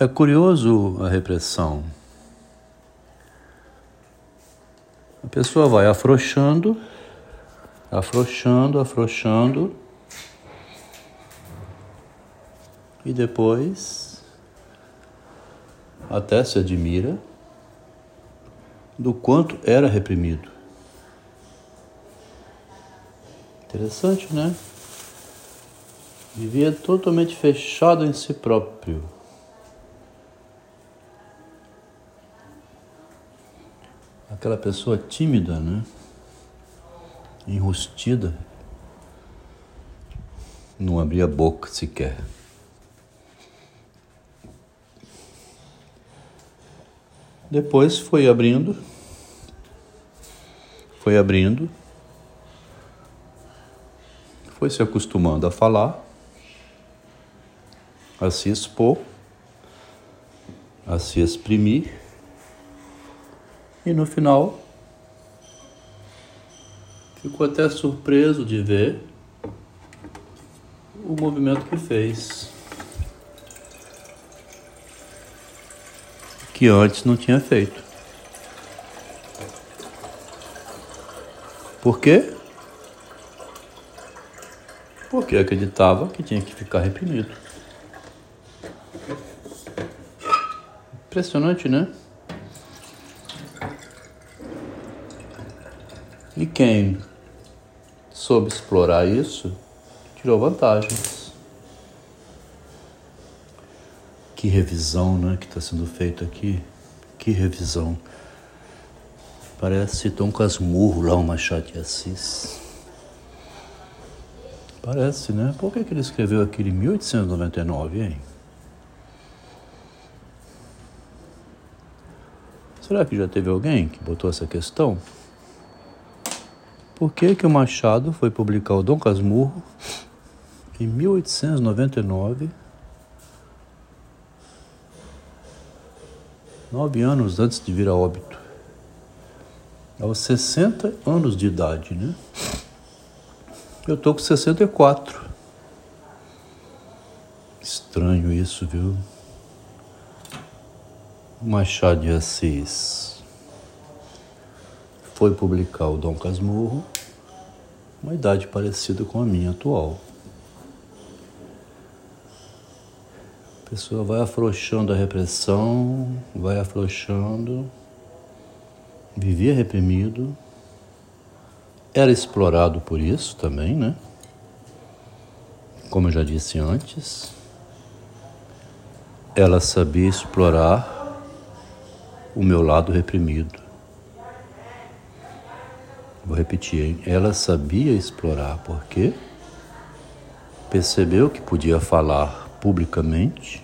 É curioso a repressão. A pessoa vai afrouxando, afrouxando, afrouxando, e depois até se admira do quanto era reprimido. Interessante, né? Vivia totalmente fechado em si próprio. Aquela pessoa tímida, né? Enrustida. Não abria a boca sequer. Depois foi abrindo, foi abrindo, foi se acostumando a falar, a se expor, a se exprimir, e no final ficou até surpreso de ver o movimento que fez. que antes não tinha feito. Por quê? Porque acreditava que tinha que ficar reprimido. Impressionante, né? E quem soube explorar isso tirou vantagens. Que revisão né, que está sendo feita aqui. Que revisão. Parece Tom Casmurro lá, o Machado de Assis. Parece, né? Por que, que ele escreveu aquilo em 1899, hein? Será que já teve alguém que botou essa questão? Por que, que o Machado foi publicar o Dom Casmurro em 1899 nove anos antes de vir a óbito. Aos 60 anos de idade, né? Eu tô com 64. Estranho isso, viu? Machado de Assis foi publicar o Dom Casmurro, uma idade parecida com a minha atual. pessoa vai afrouxando a repressão, vai afrouxando, vivia reprimido, era explorado por isso também, né? Como eu já disse antes, ela sabia explorar o meu lado reprimido. Vou repetir, hein? Ela sabia explorar, porque percebeu que podia falar publicamente,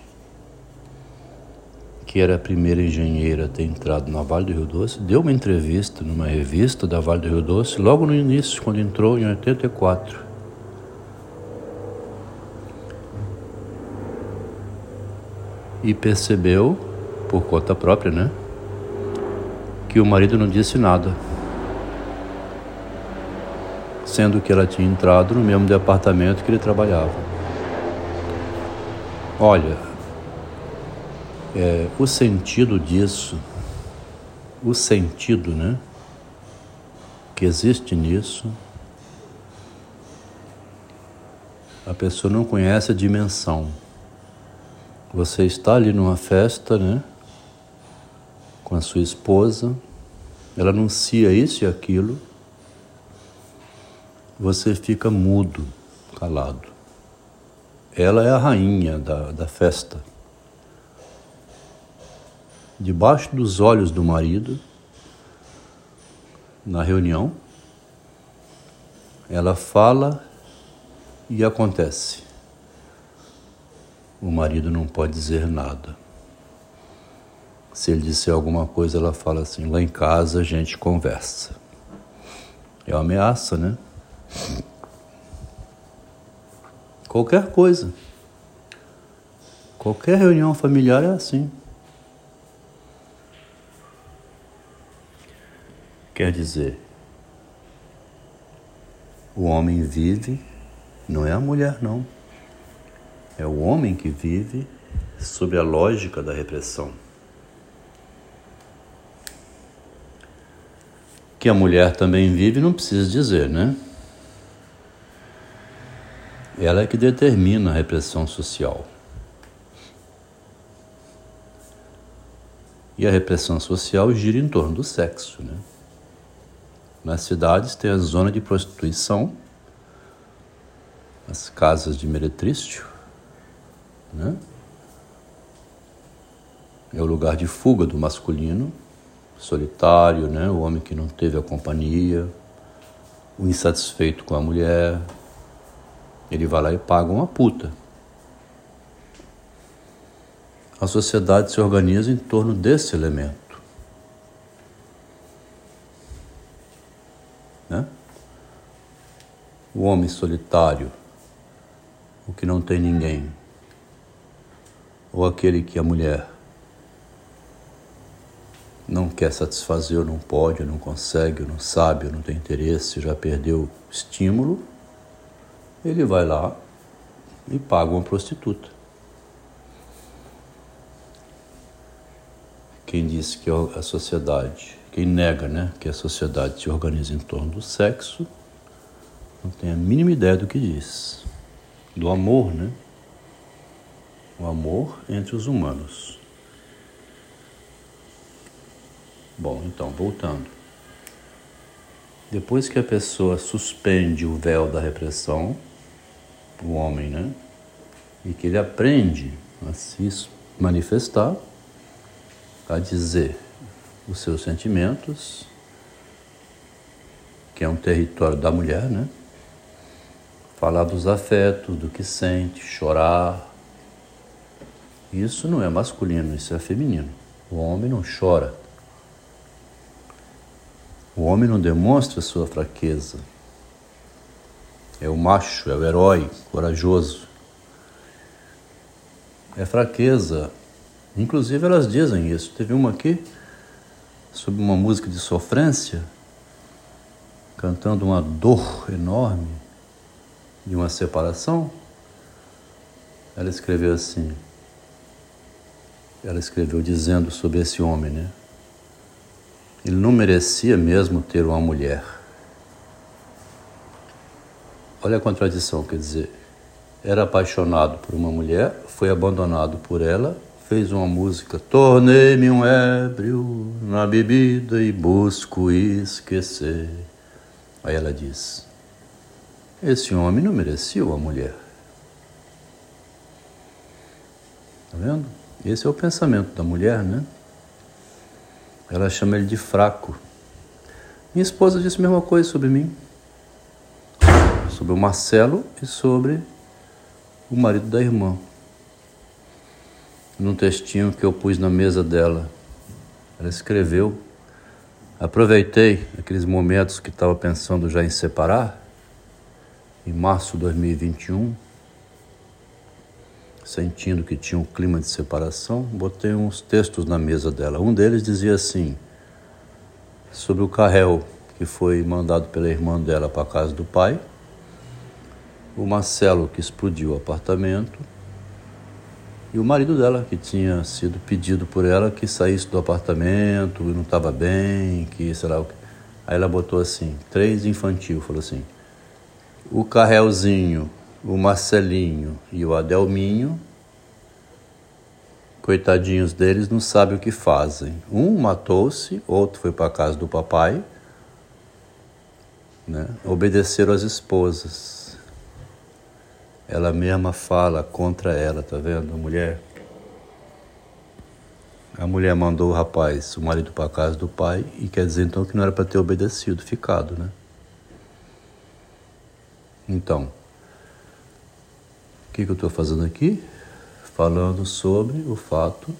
que era a primeira engenheira a ter entrado na Vale do Rio Doce, deu uma entrevista numa revista da Vale do Rio Doce logo no início, quando entrou em 84. E percebeu, por conta própria, né, que o marido não disse nada. Sendo que ela tinha entrado no mesmo departamento que ele trabalhava. Olha, é, o sentido disso, o sentido, né, que existe nisso, a pessoa não conhece a dimensão. Você está ali numa festa, né, com a sua esposa, ela anuncia isso e aquilo, você fica mudo, calado. Ela é a rainha da, da festa. Debaixo dos olhos do marido, na reunião, ela fala e acontece. O marido não pode dizer nada. Se ele disser alguma coisa, ela fala assim: lá em casa a gente conversa. É uma ameaça, né? Qualquer coisa. Qualquer reunião familiar é assim. Quer dizer, o homem vive, não é a mulher, não. É o homem que vive sobre a lógica da repressão. Que a mulher também vive, não precisa dizer, né? Ela é que determina a repressão social. E a repressão social gira em torno do sexo, né? Nas cidades tem a zona de prostituição, as casas de meretrício, né? É o lugar de fuga do masculino, solitário, né? O homem que não teve a companhia, o insatisfeito com a mulher, ele vai lá e paga uma puta. A sociedade se organiza em torno desse elemento. Né? O homem solitário, o que não tem ninguém, ou aquele que a mulher não quer satisfazer, ou não pode, ou não consegue, ou não sabe, ou não tem interesse, já perdeu estímulo, ele vai lá e paga uma prostituta. Quem disse que a sociedade quem nega né, que a sociedade se organiza em torno do sexo não tem a mínima ideia do que diz. Do amor, né? O amor entre os humanos. Bom, então, voltando. Depois que a pessoa suspende o véu da repressão, o homem, né? E que ele aprende a se manifestar, a dizer os seus sentimentos, que é um território da mulher, né? Falar dos afetos, do que sente, chorar. Isso não é masculino, isso é feminino. O homem não chora. O homem não demonstra sua fraqueza. É o macho, é o herói, corajoso. É fraqueza. Inclusive elas dizem isso. Teve uma aqui sobre uma música de sofrência, cantando uma dor enorme de uma separação, ela escreveu assim. Ela escreveu dizendo sobre esse homem, né? Ele não merecia mesmo ter uma mulher. Olha a contradição, quer dizer, era apaixonado por uma mulher, foi abandonado por ela fez uma música. Tornei-me um ébrio na bebida e busco esquecer. Aí ela diz: Esse homem não merecia uma mulher. Tá vendo? Esse é o pensamento da mulher, né? Ela chama ele de fraco. Minha esposa disse a mesma coisa sobre mim, sobre o Marcelo e sobre o marido da irmã num textinho que eu pus na mesa dela. Ela escreveu. Aproveitei aqueles momentos que estava pensando já em separar, em março de 2021, sentindo que tinha um clima de separação, botei uns textos na mesa dela. Um deles dizia assim, sobre o Carrel, que foi mandado pela irmã dela para a casa do pai, o Marcelo, que explodiu o apartamento, e o marido dela, que tinha sido pedido por ela que saísse do apartamento, não estava bem, que sei lá o que. Aí ela botou assim, três infantil, falou assim: o Carrelzinho, o Marcelinho e o Adelminho, coitadinhos deles, não sabem o que fazem. Um matou-se, outro foi para casa do papai, né? obedeceram às esposas ela mesma fala contra ela, tá vendo? A mulher. A mulher mandou o rapaz, o marido, para casa do pai e quer dizer então que não era para ter obedecido, ficado, né? Então, o que, que eu estou fazendo aqui? Falando sobre o fato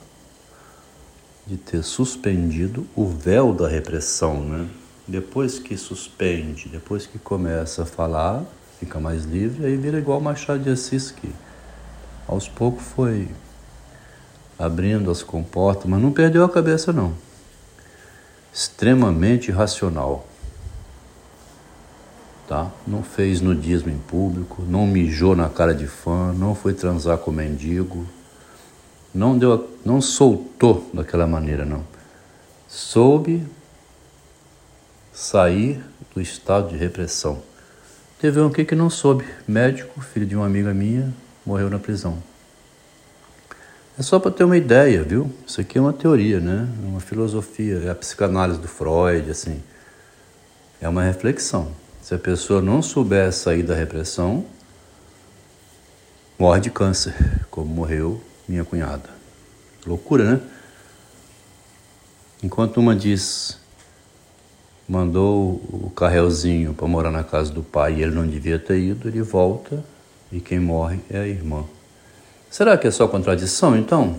de ter suspendido o véu da repressão, né? Depois que suspende, depois que começa a falar, fica mais livre, aí vira igual Machado de Assis, que aos poucos foi abrindo as comportas, mas não perdeu a cabeça não. Extremamente racional. Tá? Não fez nudismo em público, não mijou na cara de fã, não foi transar com mendigo, não deu, não soltou daquela maneira, não. Soube sair do estado de repressão. Teve um aqui que não soube. Médico, filho de uma amiga minha, morreu na prisão. É só para ter uma ideia, viu? Isso aqui é uma teoria, né? É uma filosofia, é a psicanálise do Freud, assim. É uma reflexão. Se a pessoa não souber sair da repressão, morre de câncer, como morreu minha cunhada. Loucura, né? Enquanto uma diz, mandou o carrelzinho para morar na casa do pai e ele não devia ter ido, ele volta e quem morre é a irmã. Será que é só contradição então?